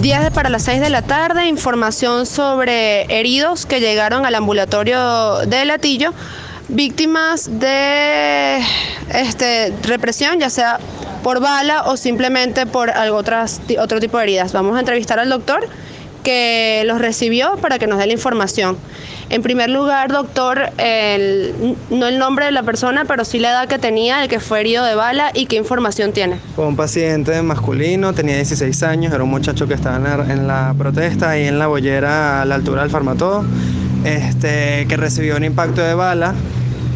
10 para las 6 de la tarde, información sobre heridos que llegaron al ambulatorio de Latillo, víctimas de este, represión, ya sea por bala o simplemente por algo otras, otro tipo de heridas. Vamos a entrevistar al doctor que los recibió para que nos dé la información. En primer lugar, doctor, no el nombre de la persona, pero sí la edad que tenía, el que fue herido de bala y qué información tiene. Fue un paciente masculino, tenía 16 años, era un muchacho que estaba en la, protesta, ahí en la bollera a la altura del Farmatodo, este, que recibió un impacto de bala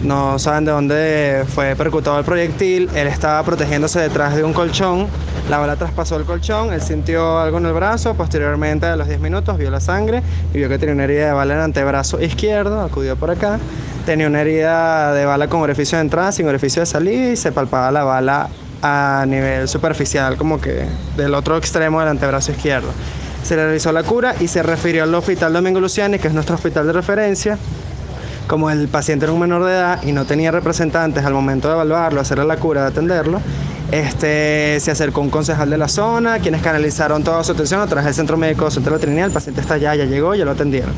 no saben de dónde fue percutado el proyectil, él estaba protegiéndose detrás de un colchón, la bala traspasó el colchón, él sintió algo en el brazo, posteriormente a los 10 minutos vio la sangre y vio que tenía una herida de bala en el antebrazo izquierdo, acudió por acá, tenía una herida de bala con orificio de entrada, sin orificio de salida y se palpaba la bala a nivel superficial, como que del otro extremo del antebrazo izquierdo. Se le realizó la cura y se refirió al Hospital Domingo Luciani, que es nuestro hospital de referencia, como el paciente era un menor de edad y no tenía representantes al momento de evaluarlo, hacerle la cura, de atenderlo, este, se acercó un concejal de la zona, quienes canalizaron toda su atención a través del centro médico centro de Trinidad. El paciente está allá, ya llegó, ya lo atendieron.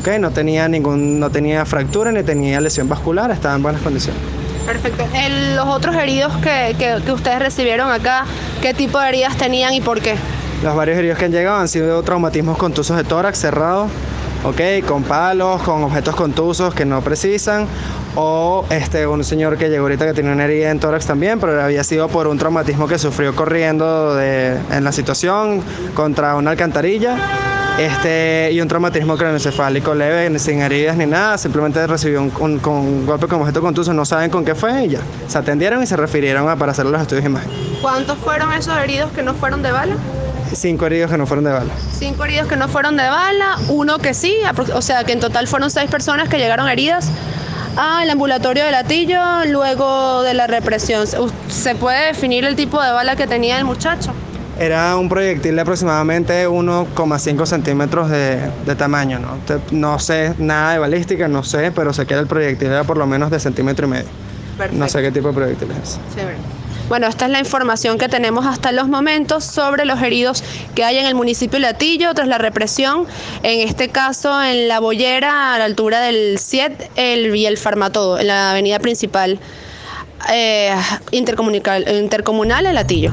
¿Okay? No, tenía ningún, no tenía fractura ni tenía lesión vascular, estaba en buenas condiciones. Perfecto. los otros heridos que, que, que ustedes recibieron acá, ¿qué tipo de heridas tenían y por qué? Los varios heridos que han llegado han sido traumatismos contusos de tórax cerrado, ¿ok? Con palos, con objetos contusos que no precisan, o este, un señor que llegó ahorita que tiene una herida en tórax también, pero había sido por un traumatismo que sufrió corriendo de, en la situación contra una alcantarilla. Este, y un traumatismo craneoencefálico leve, sin heridas ni nada, simplemente recibió un, un, golpe con objeto contuso, no saben con qué fue y ya. Se atendieron y se refirieron a, para hacer los estudios de imagen. ¿Cuántos fueron esos heridos que no fueron de bala? Cinco heridos que no fueron de bala. Cinco heridos que no fueron de bala, uno que sí, o sea que en total fueron seis personas que llegaron heridas al ambulatorio de Latillo luego de la represión. ¿Se puede definir el tipo de bala que tenía el muchacho? Era un proyectil de aproximadamente 1,5 centímetros de, tamaño, ¿no? No sé nada de balística, no sé, pero sé que el proyectil era por lo menos de centímetro y medio. No sé qué tipo de proyectil es. Bueno, esta es la información que tenemos hasta los momentos sobre los heridos que hay en el municipio de Latillo tras la represión, en este caso en la Bollera, a la altura del CIET el, y el Farmatodo, en la avenida principal eh, intercomunal, intercomunal Latillo.